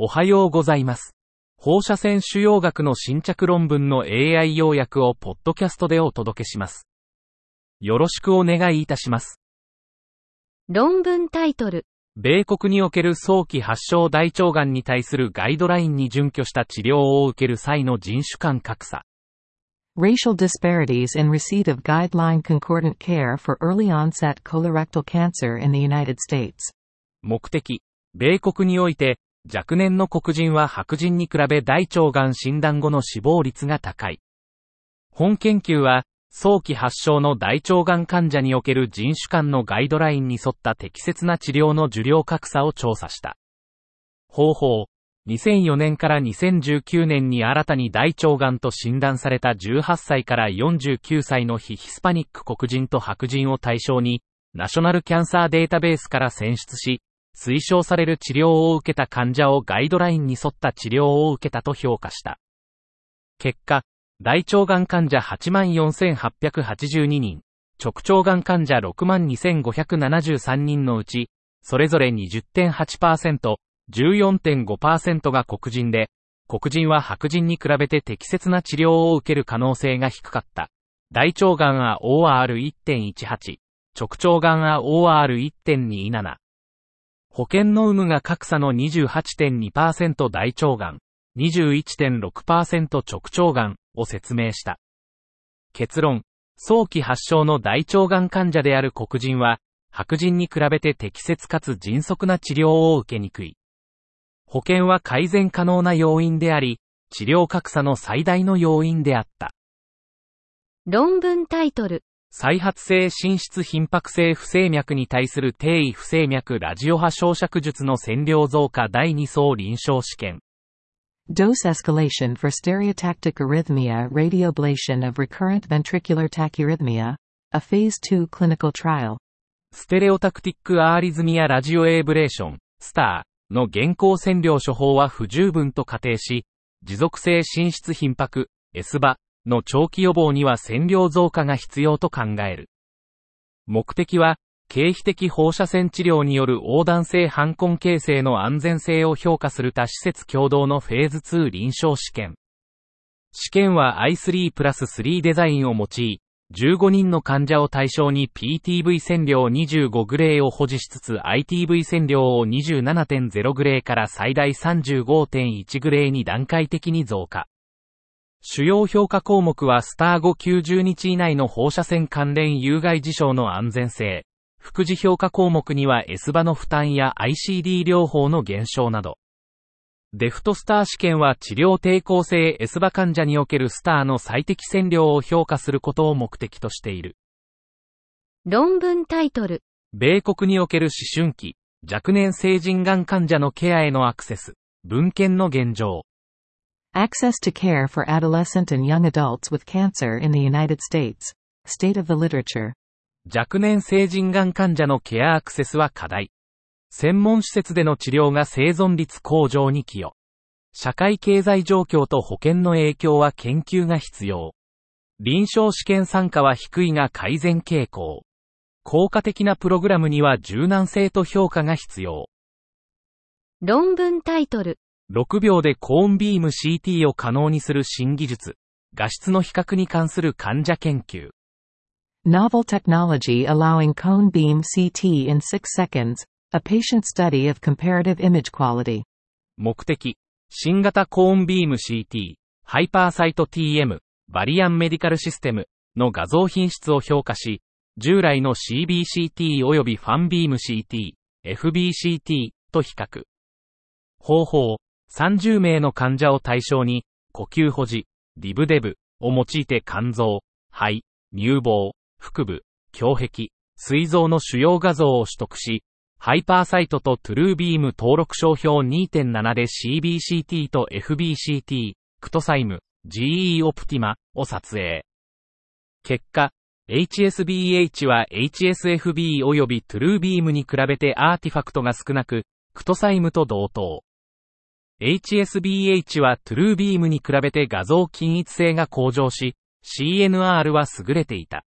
おはようございます。放射線腫瘍学の新着論文の AI 要約をポッドキャストでお届けします。よろしくお願いいたします。論文タイトル。米国における早期発症大腸がんに対するガイドラインに準拠した治療を受ける際の人種間格差。Racial disparities in receipt of guideline concordant care for early onset colorectal cancer in the United States. 目的。米国において、若年の黒人は白人に比べ大腸がん診断後の死亡率が高い。本研究は、早期発症の大腸がん患者における人種間のガイドラインに沿った適切な治療の受領格差を調査した。方法。2004年から2019年に新たに大腸がんと診断された18歳から49歳の非ヒスパニック黒人と白人を対象に、ナショナルキャンサーデータベースから選出し、推奨される治療を受けた患者をガイドラインに沿った治療を受けたと評価した。結果、大腸がん患者84,882人、直腸がん患者62,573人のうち、それぞれ20.8%、14.5%が黒人で、黒人は白人に比べて適切な治療を受ける可能性が低かった。大腸がんは OR1.18、直腸がんは OR1.27。保険の有無が格差の28.2%大腸がん、21.6%直腸がんを説明した。結論、早期発症の大腸がん患者である黒人は、白人に比べて適切かつ迅速な治療を受けにくい。保険は改善可能な要因であり、治療格差の最大の要因であった。論文タイトル。再発性心室頻迫性不整脈に対する低位不整脈ラジオ波焼灼術の線量増加第2層臨床試験。Dose escalation for stereotactic arrhythmia radioablation of recurrent ventricular tachyarrhythmia, a phase 2 clinical trial. ステレオタクティックアーリズミアラジオエーブレーション、スターの現行線量処方は不十分と仮定し、持続性心室頻迫、S バの長期予防には線量増加が必要と考える。目的は、経費的放射線治療による横断性反根形成の安全性を評価する多施設共同のフェーズ2臨床試験。試験は I3 プラス3デザインを用い、15人の患者を対象に PTV 線量25グレーを保持しつつ ITV 線量を27.0グレーから最大35.1グレーに段階的に増加。主要評価項目はスター後90日以内の放射線関連有害事象の安全性。副次評価項目には S 場の負担や ICD 療法の減少など。デフトスター試験は治療抵抗性 S 場患者におけるスターの最適線量を評価することを目的としている。論文タイトル。米国における思春期、若年成人がん患者のケアへのアクセス、文献の現状。Access to care for adolescent and young adults with cancer in the United States. State of the literature. 若年成人がん患者のケアアクセスは課題。専門施設での治療が生存率向上に寄与。社会経済状況と保険の影響は研究が必要。臨床試験参加は低いが改善傾向。効果的なプログラムには柔軟性と評価が必要。論文タイトル。6秒でコーンビーム CT を可能にする新技術。画質の比較に関する患者研究。Novel technology allowing cone beam CT in 6 seconds. A patient study of comparative image quality. 目的。新型コーンビーム CT、ハイパーサイト TM、バリアンメディカルシステムの画像品質を評価し、従来の CBCT 及びファンビーム CT、FBCT と比較。方法。30名の患者を対象に、呼吸保持、リブデブを用いて肝臓、肺、乳房、腹部、胸壁、膵臓の主要画像を取得し、ハイパーサイトとトゥルービーム登録商標2.7で CBCT と FBCT、クトサイム、GE オプティマを撮影。結果、HSBH は HSFB 及び TrueBeam に比べてアーティファクトが少なく、 CTSim と同等。HSBH は TrueBeam に比べて画像均一性が向上し、CNR は優れていた。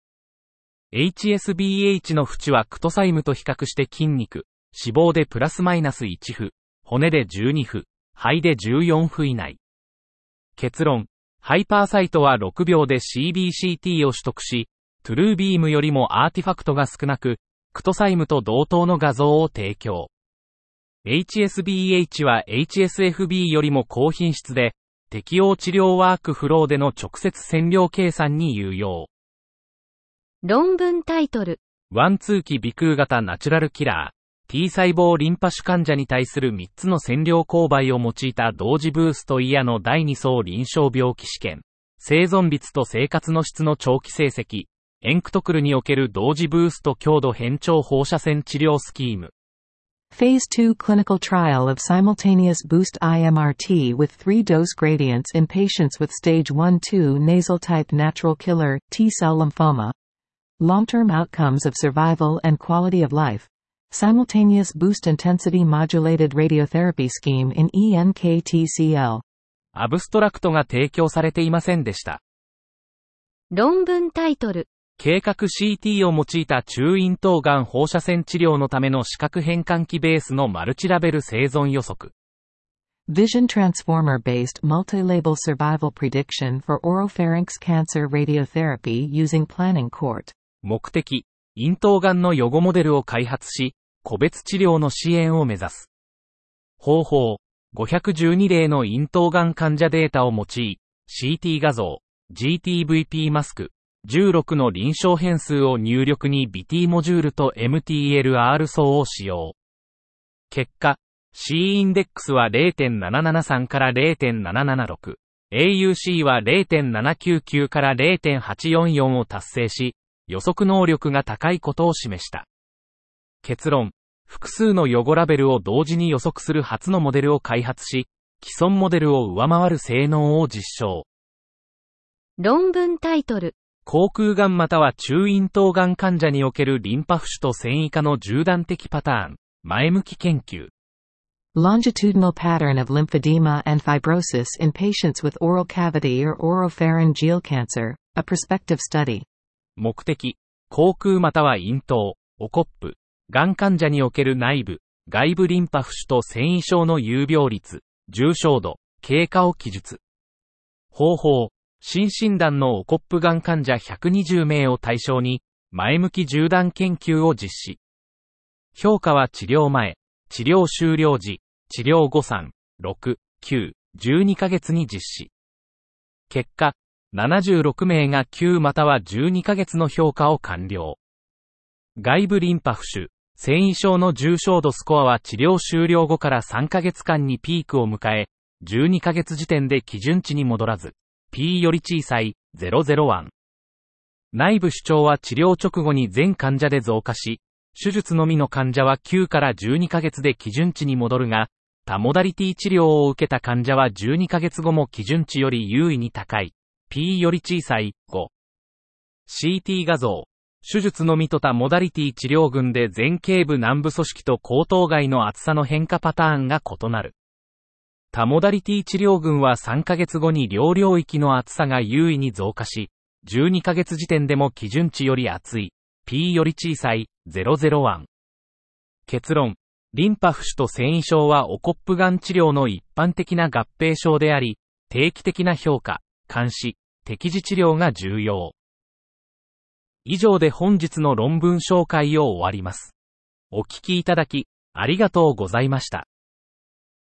HSBH の縁は CTSim と比較して筋肉、脂肪でプラスマイナス1 HU、骨で12 HU、肺で14 HU 以内。結論。ハイパーサイトは6秒で CBCT を取得し、トゥルービームよりもアーティファクトが少なく、クトサイムと同等の画像を提供。HSBH は HSFB よりも高品質で、適応治療ワークフローでの直接線量計算に有用。論文タイトル。ワンツー期鼻腔型ナチュラルキラー、T 細胞リンパ腫患者に対する3つの線量勾配を用いた同時ブーストイヤの第2層臨床病気試験。生存率と生活の質の長期成績。エンクトクルにおける同時ブースト強度変調放射線治療スキーム。Phase 2 clinical trial of simultaneous boost IMRT with three dose gradients in patients with stage 1-2 nasal type natural killer T-cell lymphoma. Long-term outcomes of survival and quality of life. Simultaneous boost intensity modulated radiotherapy scheme in ENKTCL. アブストラクトが提供されていませんでした。論文タイトル。 計画 CT を用いた中咽頭がん放射線治療のための視覚変換器ベースのマルチラベル生存予測。Vision transformer based multi-label survival prediction for oropharynx cancer radiotherapy using planning court. 目的、咽頭がんの予後モデルを開発し、個別治療の支援を目指す。方法、512例の咽頭がん患者データを用い、CT 画像、GTVP マスク、16の臨床変数を入力に BT モジュールと MTLR 層を使用。結果、C インデックスは0.773から0.776、AUC は0.799から0.844を達成し、予測能力が高いことを示した。結論、複数の予後ラベルを同時に予測する初のモデルを開発し、既存モデルを上回る性能を実証。論文タイトル。口腔がんまたは中咽頭がん患者におけるリンパ浮腫と繊維化の縦断的パターン、前向き研究。Longitudinal pattern of lymphedema and fibrosis in patients with oral cavity or oropharyngeal cancer, a prospective study. 目的、口腔または咽頭、おコップ、がん患者における内部、外部リンパ浮腫と繊維症の有病率、重症度、経過を記述。方法、新診断のおコップがん患者120名を対象に、前向き縦断研究を実施。評価は治療前、治療終了時、治療後3、6、9、12ヶ月に実施。結果、76名が9または12ヶ月の評価を完了。外部リンパ浮腫、繊維症の重症度スコアは治療終了後から3ヶ月間にピークを迎え、12ヶ月時点で基準値に戻らず、P より小さい001。内部主張は治療直後に全患者で増加し、手術のみの患者は9から12ヶ月で基準値に戻るが、多モダリティ治療を受けた患者は12ヶ月後も基準値より優位に高い。P より小さい5。CT 画像。手術のみと多モダリティ治療群で前頸部南部組織と後頭蓋の厚さの変化パターンが異なる。多モダリティ治療群は3ヶ月後に両領域の厚さが優位に増加し、12ヶ月時点でも基準値より厚い。P より小さい001。結論。リンパ浮腫と繊維症はオコップがん治療の一般的な合併症であり、定期的な評価、監視、適時治療が重要。以上で本日の論文紹介を終わります。お聞きいただき、ありがとうございました。